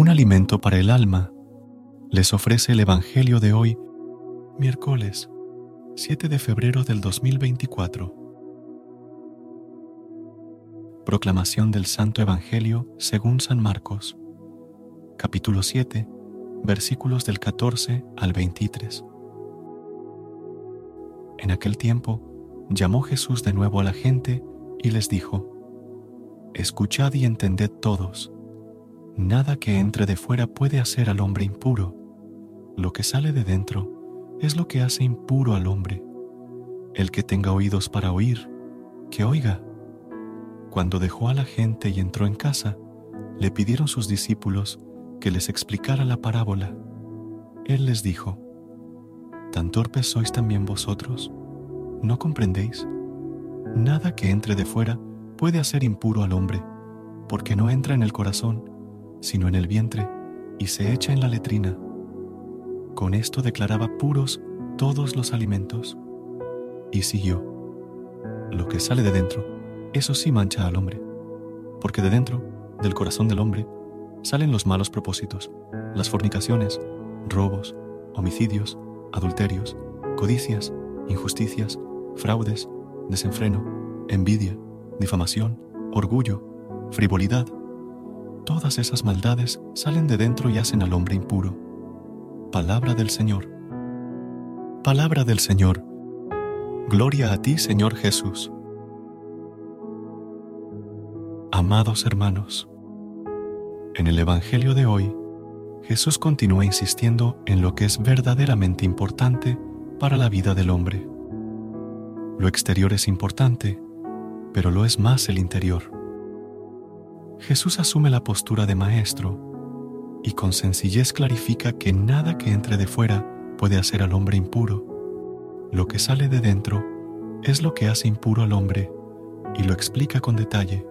Un alimento para el alma, les ofrece el Evangelio de hoy, miércoles 7 de febrero del 2024. Proclamación del Santo Evangelio según San Marcos, capítulo 7, versículos del 14 al 23. En aquel tiempo, llamó Jesús de nuevo a la gente y les dijo, Escuchad y entended todos Nada que entre de fuera puede hacer al hombre impuro. Lo que sale de dentro es lo que hace impuro al hombre. El que tenga oídos para oír, que oiga. Cuando dejó a la gente y entró en casa, le pidieron sus discípulos que les explicara la parábola. Él les dijo, ¿Tan torpes sois también vosotros? ¿No comprendéis? Nada que entre de fuera puede hacer impuro al hombre, porque no entra en el corazón, sino en el vientre, y se echa en la letrina. Con esto declaraba puros todos los alimentos. Y siguió. Lo que sale de dentro, eso sí mancha al hombre, porque de dentro, del corazón del hombre, salen los malos propósitos, las fornicaciones, robos, homicidios, adulterios, codicias, injusticias, fraudes, desenfreno, envidia, difamación, orgullo, frivolidad, Todas esas maldades salen de dentro y hacen al hombre impuro. Palabra del Señor. Palabra del Señor. Gloria a ti, Señor Jesús. Amados hermanos, en el Evangelio de hoy, Jesús continúa insistiendo en lo que es verdaderamente importante para la vida del hombre. Lo exterior es importante, pero lo es más el interior. Jesús asume la postura de maestro y con sencillez clarifica que nada que entre de fuera puede hacer al hombre impuro. Lo que sale de dentro es lo que hace impuro al hombre y lo explica con detalle.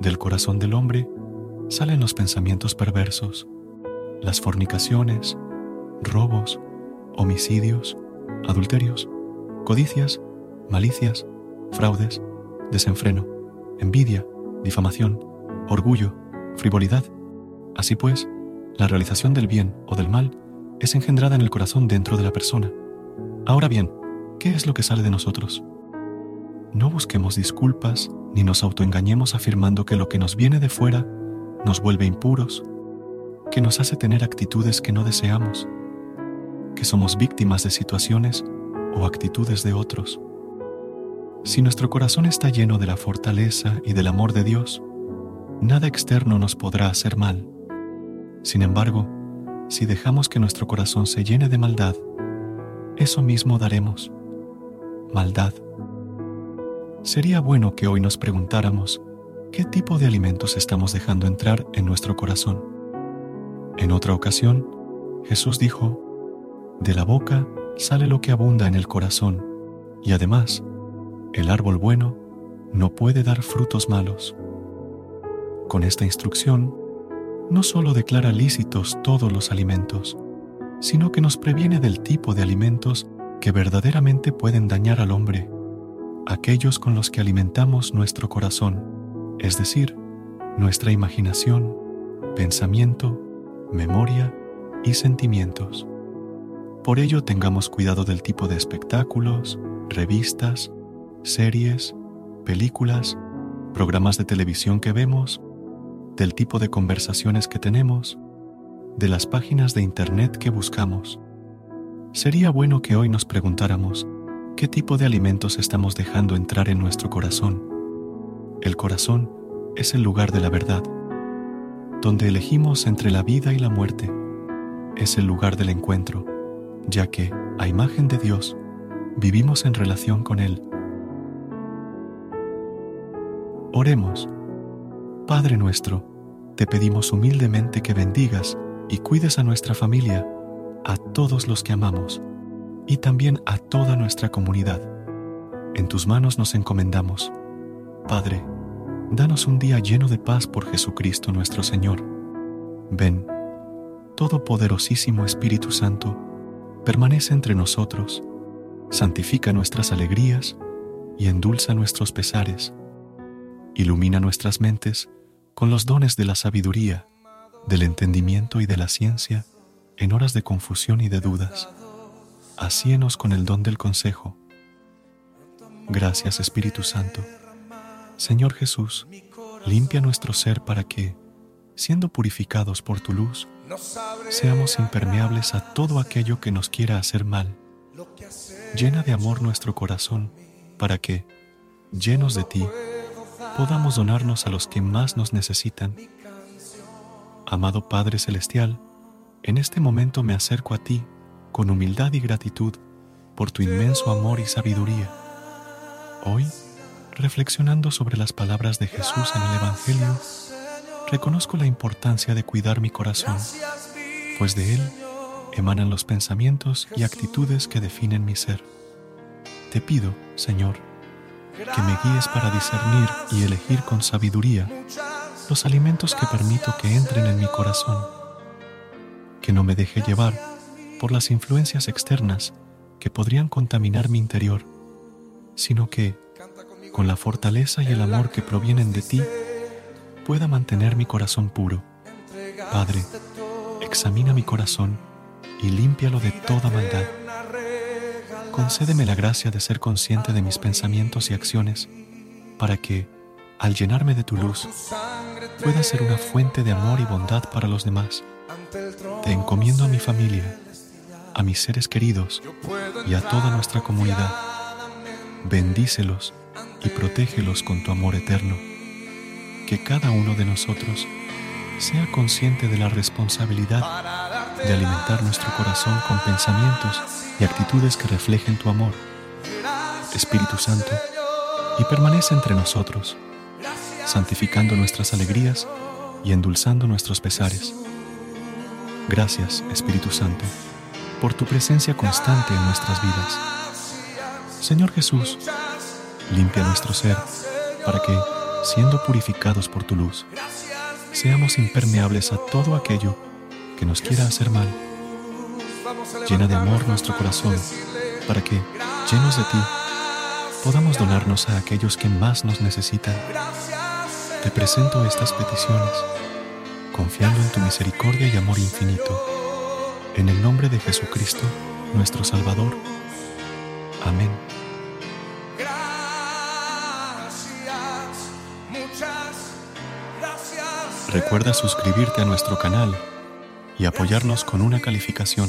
Del corazón del hombre salen los pensamientos perversos, las fornicaciones, robos, homicidios, adulterios, codicias, malicias, fraudes, desenfreno, envidia, difamación, orgullo, frivolidad. Así pues, la realización del bien o del mal es engendrada en el corazón dentro de la persona. Ahora bien, ¿qué es lo que sale de nosotros? No busquemos disculpas ni nos autoengañemos afirmando que lo que nos viene de fuera nos vuelve impuros, que nos hace tener actitudes que no deseamos, que somos víctimas de situaciones o actitudes de otros. Si nuestro corazón está lleno de la fortaleza y del amor de Dios, nada externo nos podrá hacer mal. Sin embargo, si dejamos que nuestro corazón se llene de maldad, eso mismo daremos, maldad. Sería bueno que hoy nos preguntáramos qué tipo de alimentos estamos dejando entrar en nuestro corazón. En otra ocasión, Jesús dijo, de la boca sale lo que abunda en el corazón, y además, el árbol bueno no puede dar frutos malos. Con esta instrucción, no solo declara lícitos todos los alimentos, sino que nos previene del tipo de alimentos que verdaderamente pueden dañar al hombre, aquellos con los que alimentamos nuestro corazón, es decir, nuestra imaginación, pensamiento, memoria y sentimientos. Por ello tengamos cuidado del tipo de espectáculos, revistas, series, películas, programas de televisión que vemos del tipo de conversaciones que tenemos, de las páginas de Internet que buscamos. Sería bueno que hoy nos preguntáramos qué tipo de alimentos estamos dejando entrar en nuestro corazón. El corazón es el lugar de la verdad, donde elegimos entre la vida y la muerte. Es el lugar del encuentro, ya que, a imagen de Dios, vivimos en relación con Él. Oremos. Padre nuestro, te pedimos humildemente que bendigas y cuides a nuestra familia, a todos los que amamos y también a toda nuestra comunidad. En tus manos nos encomendamos. Padre, danos un día lleno de paz por Jesucristo nuestro Señor. Ven, Todopoderosísimo Espíritu Santo, permanece entre nosotros, santifica nuestras alegrías y endulza nuestros pesares. Ilumina nuestras mentes con los dones de la sabiduría, del entendimiento y de la ciencia en horas de confusión y de dudas. Hacíenos con el don del consejo. Gracias Espíritu Santo. Señor Jesús, limpia nuestro ser para que, siendo purificados por tu luz, seamos impermeables a todo aquello que nos quiera hacer mal. Llena de amor nuestro corazón para que, llenos de ti, podamos donarnos a los que más nos necesitan. Amado Padre Celestial, en este momento me acerco a ti con humildad y gratitud por tu inmenso amor y sabiduría. Hoy, reflexionando sobre las palabras de Jesús en el Evangelio, reconozco la importancia de cuidar mi corazón, pues de él emanan los pensamientos y actitudes que definen mi ser. Te pido, Señor, que me guíes para discernir y elegir con sabiduría los alimentos que permito que entren en mi corazón, que no me deje llevar por las influencias externas que podrían contaminar mi interior, sino que, con la fortaleza y el amor que provienen de ti, pueda mantener mi corazón puro. Padre, examina mi corazón y límpialo de toda maldad. Concédeme la gracia de ser consciente de mis pensamientos y acciones para que, al llenarme de tu luz, pueda ser una fuente de amor y bondad para los demás. Te encomiendo a mi familia, a mis seres queridos y a toda nuestra comunidad. Bendícelos y protégelos con tu amor eterno que cada uno de nosotros sea consciente de la responsabilidad de alimentar nuestro corazón con pensamientos y actitudes que reflejen tu amor, Espíritu Santo, y permanece entre nosotros, santificando nuestras alegrías y endulzando nuestros pesares. Gracias, Espíritu Santo, por tu presencia constante en nuestras vidas. Señor Jesús, limpia nuestro ser para que siendo purificados por tu luz, seamos impermeables a todo aquello que nos quiera hacer mal. Llena de amor nuestro corazón para que, llenos de ti, podamos donarnos a aquellos que más nos necesitan. Te presento estas peticiones, confiando en tu misericordia y amor infinito. En el nombre de Jesucristo, nuestro Salvador. Amén. Recuerda suscribirte a nuestro canal y apoyarnos con una calificación.